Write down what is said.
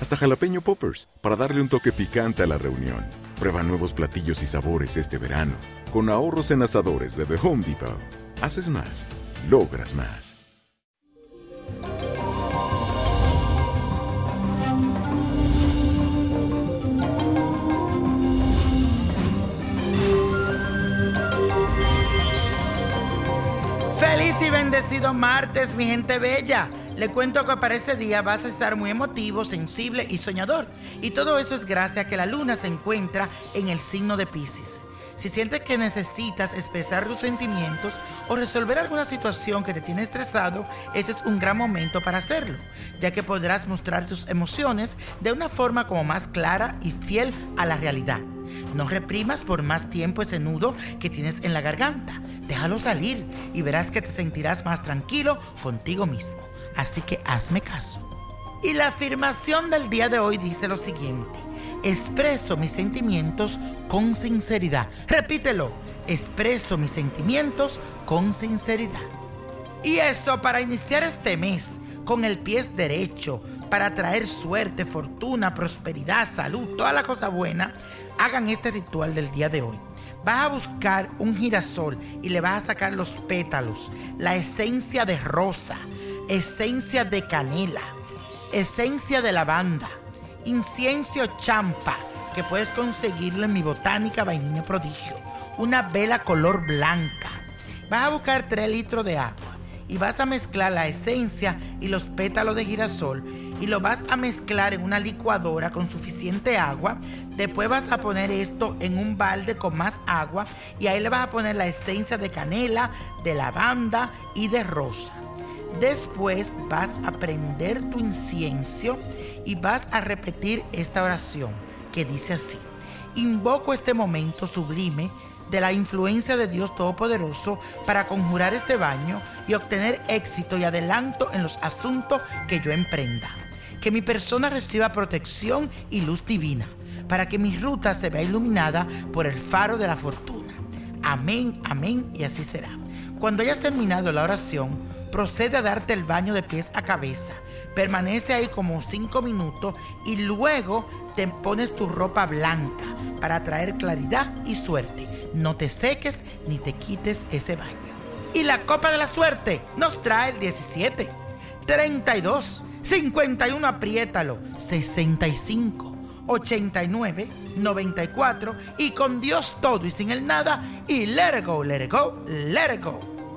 hasta jalapeño poppers, para darle un toque picante a la reunión. Prueba nuevos platillos y sabores este verano, con ahorros en asadores de The Home Depot. Haces más, logras más. Feliz y bendecido martes, mi gente bella. Le cuento que para este día vas a estar muy emotivo, sensible y soñador. Y todo eso es gracias a que la luna se encuentra en el signo de Pisces. Si sientes que necesitas expresar tus sentimientos o resolver alguna situación que te tiene estresado, este es un gran momento para hacerlo, ya que podrás mostrar tus emociones de una forma como más clara y fiel a la realidad. No reprimas por más tiempo ese nudo que tienes en la garganta. Déjalo salir y verás que te sentirás más tranquilo contigo mismo. Así que hazme caso. Y la afirmación del día de hoy dice lo siguiente. Expreso mis sentimientos con sinceridad. Repítelo. Expreso mis sentimientos con sinceridad. Y esto para iniciar este mes con el pie derecho, para traer suerte, fortuna, prosperidad, salud, toda la cosa buena, hagan este ritual del día de hoy. Vas a buscar un girasol y le vas a sacar los pétalos, la esencia de rosa, esencia de canela, esencia de lavanda, incienso champa, que puedes conseguirlo en mi botánica vainilla prodigio, una vela color blanca. Vas a buscar 3 litros de agua y vas a mezclar la esencia y los pétalos de girasol y lo vas a mezclar en una licuadora con suficiente agua. Después vas a poner esto en un balde con más agua y ahí le vas a poner la esencia de canela, de lavanda y de rosa. Después vas a prender tu incienso y vas a repetir esta oración que dice así. Invoco este momento sublime de la influencia de Dios Todopoderoso para conjurar este baño y obtener éxito y adelanto en los asuntos que yo emprenda. Que mi persona reciba protección y luz divina, para que mi ruta se vea iluminada por el faro de la fortuna. Amén, amén y así será. Cuando hayas terminado la oración, procede a darte el baño de pies a cabeza. Permanece ahí como cinco minutos y luego te pones tu ropa blanca para traer claridad y suerte. No te seques ni te quites ese baño. Y la copa de la suerte nos trae el 17, 32, 51, apriétalo, 65, 89, 94 y con Dios todo y sin el nada y let it go, let it go, let it go.